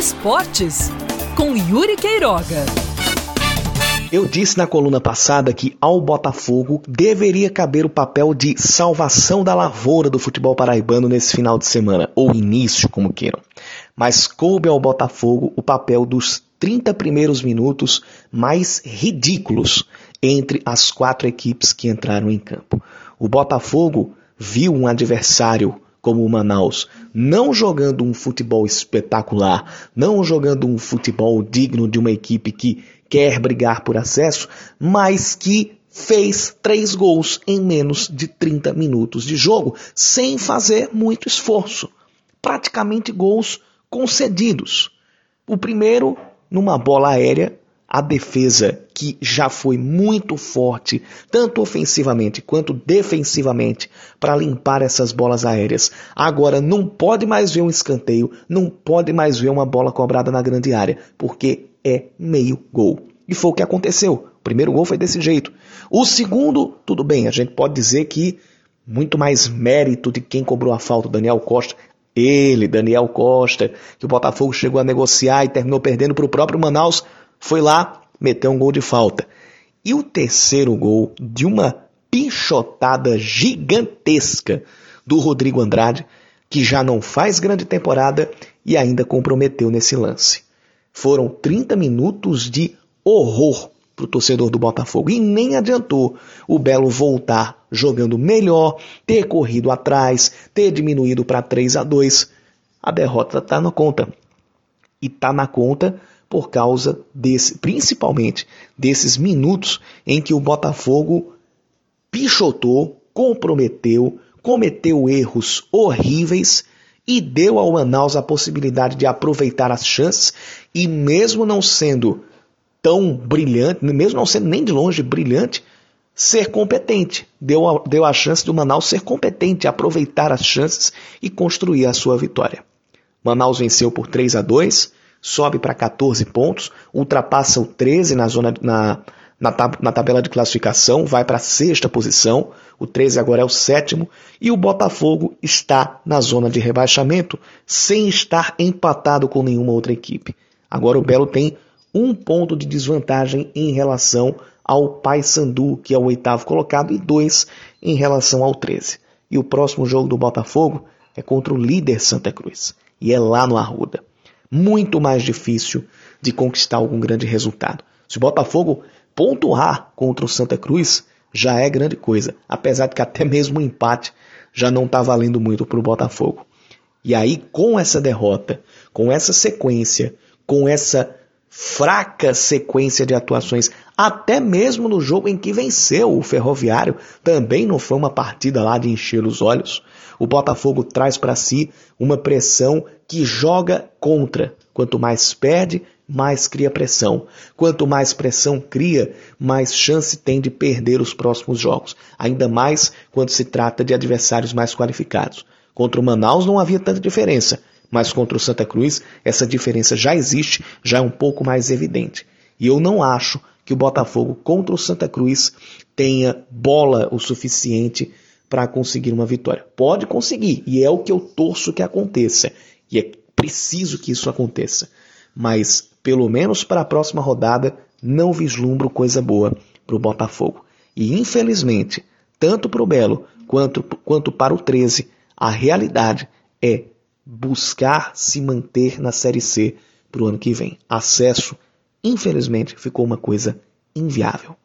Esportes, com Yuri Queiroga. Eu disse na coluna passada que ao Botafogo deveria caber o papel de salvação da lavoura do futebol paraibano nesse final de semana, ou início, como queiram. Mas coube ao Botafogo o papel dos 30 primeiros minutos mais ridículos entre as quatro equipes que entraram em campo. O Botafogo viu um adversário como o Manaus, não jogando um futebol espetacular, não jogando um futebol digno de uma equipe que quer brigar por acesso, mas que fez três gols em menos de 30 minutos de jogo, sem fazer muito esforço. Praticamente gols concedidos. O primeiro, numa bola aérea, a defesa, que já foi muito forte, tanto ofensivamente quanto defensivamente, para limpar essas bolas aéreas, agora não pode mais ver um escanteio, não pode mais ver uma bola cobrada na grande área, porque é meio gol. E foi o que aconteceu. O primeiro gol foi desse jeito. O segundo, tudo bem, a gente pode dizer que muito mais mérito de quem cobrou a falta, Daniel Costa. Ele, Daniel Costa, que o Botafogo chegou a negociar e terminou perdendo para o próprio Manaus foi lá, meteu um gol de falta. E o terceiro gol de uma pichotada gigantesca do Rodrigo Andrade, que já não faz grande temporada e ainda comprometeu nesse lance. Foram 30 minutos de horror para o torcedor do Botafogo. E nem adiantou o Belo voltar jogando melhor, ter corrido atrás, ter diminuído para 3 a 2 A derrota está na conta. E está na conta por causa desse, principalmente desses minutos em que o Botafogo pichotou, comprometeu, cometeu erros horríveis e deu ao Manaus a possibilidade de aproveitar as chances e mesmo não sendo tão brilhante, mesmo não sendo nem de longe brilhante, ser competente. Deu a, deu a chance do Manaus ser competente, aproveitar as chances e construir a sua vitória. Manaus venceu por 3 a 2 sobe para 14 pontos, ultrapassa o 13 na, zona, na, na, na tabela de classificação, vai para a sexta posição, o 13 agora é o sétimo, e o Botafogo está na zona de rebaixamento, sem estar empatado com nenhuma outra equipe. Agora o Belo tem um ponto de desvantagem em relação ao Paysandu, que é o oitavo colocado, e dois em relação ao 13. E o próximo jogo do Botafogo é contra o líder Santa Cruz, e é lá no Arruda muito mais difícil de conquistar algum grande resultado. Se o Botafogo pontuar contra o Santa Cruz, já é grande coisa, apesar de que até mesmo o empate já não está valendo muito para o Botafogo. E aí, com essa derrota, com essa sequência, com essa fraca sequência de atuações, até mesmo no jogo em que venceu o Ferroviário, também não foi uma partida lá de encher os olhos. O Botafogo traz para si uma pressão que joga contra. Quanto mais perde, mais cria pressão. Quanto mais pressão cria, mais chance tem de perder os próximos jogos. Ainda mais quando se trata de adversários mais qualificados. Contra o Manaus não havia tanta diferença, mas contra o Santa Cruz essa diferença já existe, já é um pouco mais evidente. E eu não acho que o Botafogo contra o Santa Cruz tenha bola o suficiente para conseguir uma vitória. Pode conseguir, e é o que eu torço que aconteça. E é preciso que isso aconteça. Mas, pelo menos para a próxima rodada, não vislumbro coisa boa para o Botafogo. E, infelizmente, tanto para o Belo quanto, quanto para o 13, a realidade é buscar se manter na Série C para o ano que vem. Acesso, infelizmente, ficou uma coisa inviável.